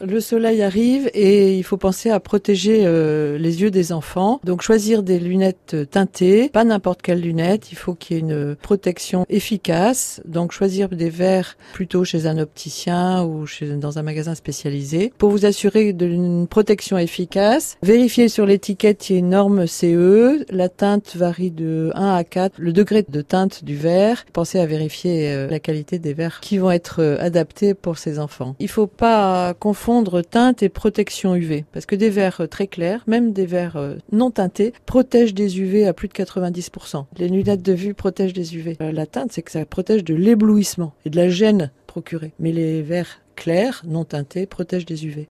Le soleil arrive et il faut penser à protéger euh, les yeux des enfants. Donc choisir des lunettes teintées, pas n'importe quelle lunette. Il faut qu'il y ait une protection efficace. Donc choisir des verres plutôt chez un opticien ou dans un magasin spécialisé pour vous assurer d'une protection efficace. Vérifiez sur l'étiquette, il y a une norme CE. La teinte varie de 1 à 4. Le degré de teinte du verre. Pensez à vérifier euh, la qualité des verres qui vont être euh, adaptés pour ces enfants. Il faut pas confondre teinte et protection UV parce que des verres euh, très clairs, même des verres non teintés, protègent des UV à plus de 90%. Les lunettes de vue protègent des UV. La teinte, c'est que ça protège de l'éblouissement et de la gêne procurée. Mais les verres clairs, non teintés, protègent des UV.